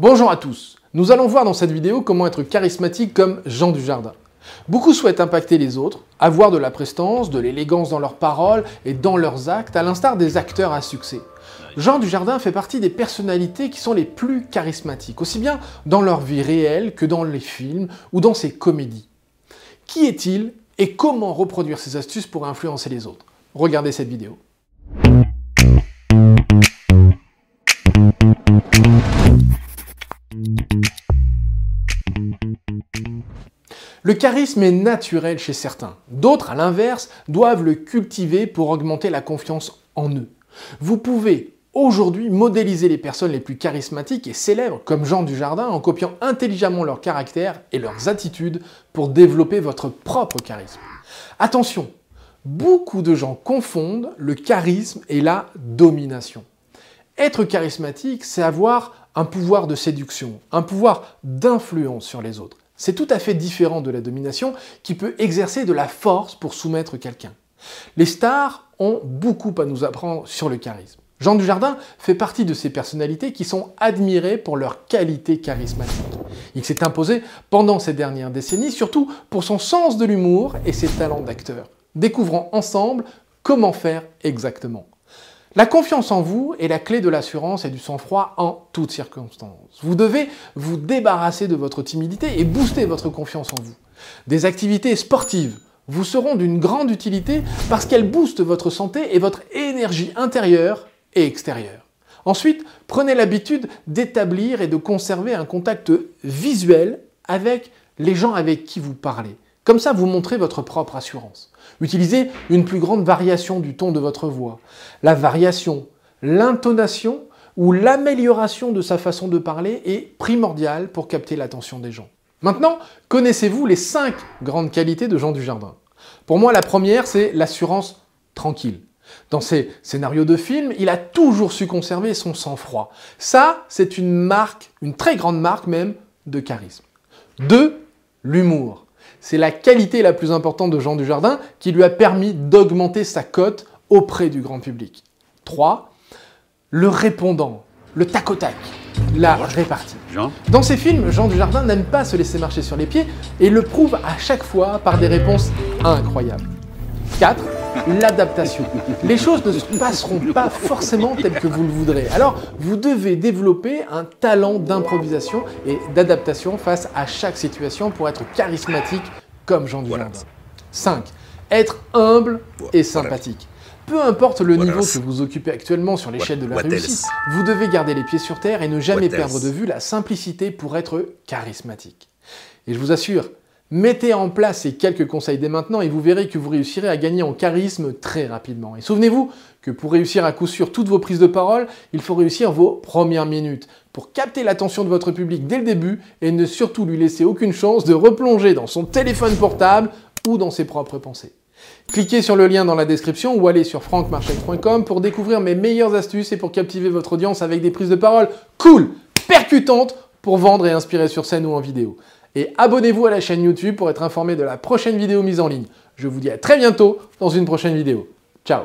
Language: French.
Bonjour à tous. Nous allons voir dans cette vidéo comment être charismatique comme Jean Dujardin. Beaucoup souhaitent impacter les autres, avoir de la prestance, de l'élégance dans leurs paroles et dans leurs actes, à l'instar des acteurs à succès. Jean Dujardin fait partie des personnalités qui sont les plus charismatiques, aussi bien dans leur vie réelle que dans les films ou dans ses comédies. Qui est-il et comment reproduire ses astuces pour influencer les autres? Regardez cette vidéo. Le charisme est naturel chez certains. D'autres, à l'inverse, doivent le cultiver pour augmenter la confiance en eux. Vous pouvez aujourd'hui modéliser les personnes les plus charismatiques et célèbres comme Jean Dujardin en copiant intelligemment leur caractère et leurs attitudes pour développer votre propre charisme. Attention, beaucoup de gens confondent le charisme et la domination. Être charismatique, c'est avoir un pouvoir de séduction, un pouvoir d'influence sur les autres. C'est tout à fait différent de la domination qui peut exercer de la force pour soumettre quelqu'un. Les stars ont beaucoup à nous apprendre sur le charisme. Jean Dujardin fait partie de ces personnalités qui sont admirées pour leur qualité charismatique. Il s'est imposé pendant ces dernières décennies, surtout pour son sens de l'humour et ses talents d'acteur. Découvrons ensemble comment faire exactement. La confiance en vous est la clé de l'assurance et du sang-froid en toutes circonstances. Vous devez vous débarrasser de votre timidité et booster votre confiance en vous. Des activités sportives vous seront d'une grande utilité parce qu'elles boostent votre santé et votre énergie intérieure et extérieure. Ensuite, prenez l'habitude d'établir et de conserver un contact visuel avec les gens avec qui vous parlez. Comme ça, vous montrez votre propre assurance. Utilisez une plus grande variation du ton de votre voix. La variation, l'intonation ou l'amélioration de sa façon de parler est primordiale pour capter l'attention des gens. Maintenant, connaissez-vous les cinq grandes qualités de Jean Dujardin? Pour moi, la première, c'est l'assurance tranquille. Dans ses scénarios de films, il a toujours su conserver son sang-froid. Ça, c'est une marque, une très grande marque même, de charisme. Deux, L'humour. C'est la qualité la plus importante de Jean Dujardin qui lui a permis d'augmenter sa cote auprès du grand public. 3. Le répondant, le tac au tac, la répartie. Dans ses films, Jean Dujardin n'aime pas se laisser marcher sur les pieds et le prouve à chaque fois par des réponses incroyables. 4 l'adaptation. Les choses ne se passeront pas forcément telles que vous le voudrez. Alors, vous devez développer un talent d'improvisation et d'adaptation face à chaque situation pour être charismatique comme Jean Dujardin. 5. Être humble et sympathique. Peu importe le niveau que vous occupez actuellement sur l'échelle de la réussite, vous devez garder les pieds sur terre et ne jamais perdre de vue la simplicité pour être charismatique. Et je vous assure, Mettez en place ces quelques conseils dès maintenant et vous verrez que vous réussirez à gagner en charisme très rapidement. Et souvenez-vous que pour réussir à coup sûr toutes vos prises de parole, il faut réussir vos premières minutes pour capter l'attention de votre public dès le début et ne surtout lui laisser aucune chance de replonger dans son téléphone portable ou dans ses propres pensées. Cliquez sur le lien dans la description ou allez sur frankmarchek.com pour découvrir mes meilleures astuces et pour captiver votre audience avec des prises de parole cool, percutantes pour vendre et inspirer sur scène ou en vidéo et abonnez-vous à la chaîne YouTube pour être informé de la prochaine vidéo mise en ligne. Je vous dis à très bientôt dans une prochaine vidéo. Ciao